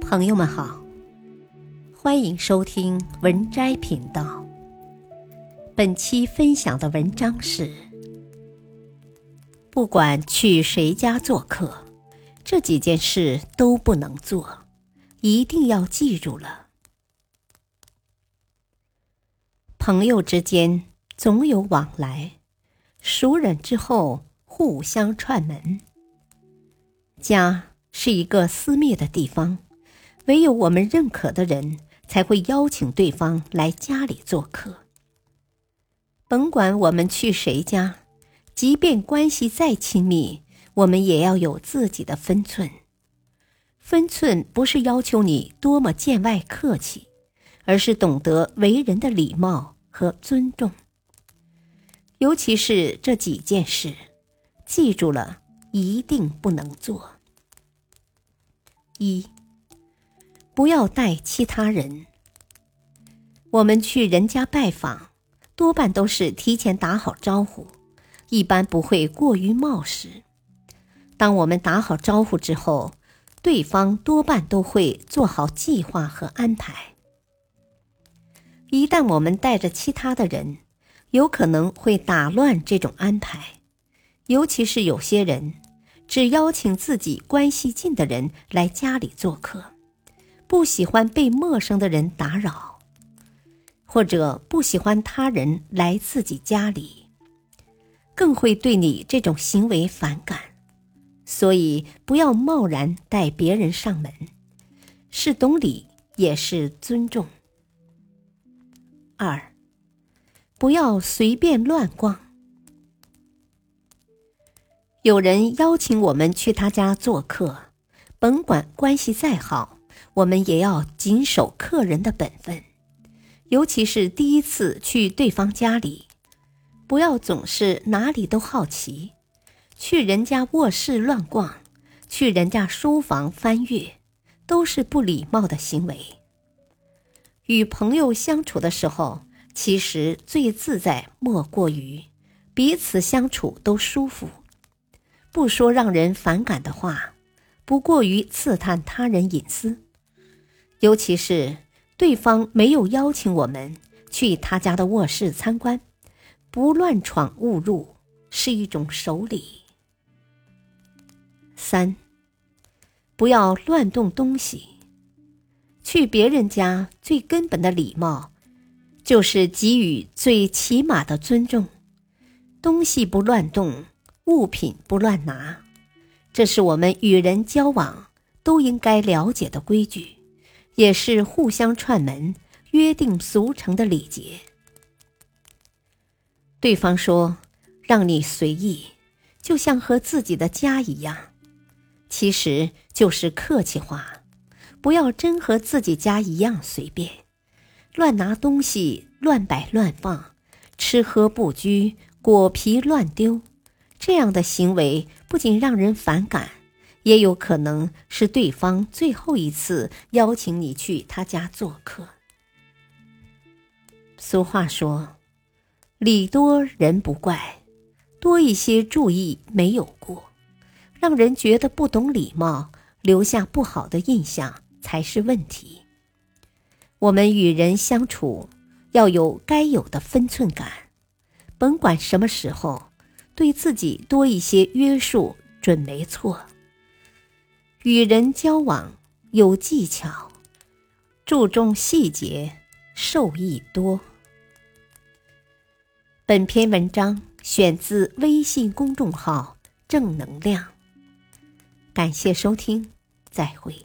朋友们好，欢迎收听文摘频道。本期分享的文章是：不管去谁家做客，这几件事都不能做，一定要记住了。朋友之间总有往来，熟人之后互相串门。家是一个私密的地方，唯有我们认可的人才会邀请对方来家里做客。甭管我们去谁家，即便关系再亲密，我们也要有自己的分寸。分寸不是要求你多么见外客气，而是懂得为人的礼貌和尊重。尤其是这几件事，记住了，一定不能做。一，不要带其他人。我们去人家拜访，多半都是提前打好招呼，一般不会过于冒失。当我们打好招呼之后，对方多半都会做好计划和安排。一旦我们带着其他的人，有可能会打乱这种安排，尤其是有些人。只邀请自己关系近的人来家里做客，不喜欢被陌生的人打扰，或者不喜欢他人来自己家里，更会对你这种行为反感。所以，不要贸然带别人上门，是懂礼，也是尊重。二，不要随便乱逛。有人邀请我们去他家做客，甭管关系再好，我们也要谨守客人的本分。尤其是第一次去对方家里，不要总是哪里都好奇，去人家卧室乱逛，去人家书房翻阅，都是不礼貌的行为。与朋友相处的时候，其实最自在莫过于彼此相处都舒服。不说让人反感的话，不过于刺探他人隐私，尤其是对方没有邀请我们去他家的卧室参观，不乱闯误入是一种守礼。三，不要乱动东西。去别人家最根本的礼貌，就是给予最起码的尊重，东西不乱动。物品不乱拿，这是我们与人交往都应该了解的规矩，也是互相串门、约定俗成的礼节。对方说让你随意，就像和自己的家一样，其实就是客气话。不要真和自己家一样随便，乱拿东西、乱摆乱放，吃喝不拘，果皮乱丢。这样的行为不仅让人反感，也有可能是对方最后一次邀请你去他家做客。俗话说：“礼多人不怪，多一些注意没有过。”让人觉得不懂礼貌，留下不好的印象才是问题。我们与人相处要有该有的分寸感，甭管什么时候。对自己多一些约束准没错。与人交往有技巧，注重细节，受益多。本篇文章选自微信公众号“正能量”，感谢收听，再会。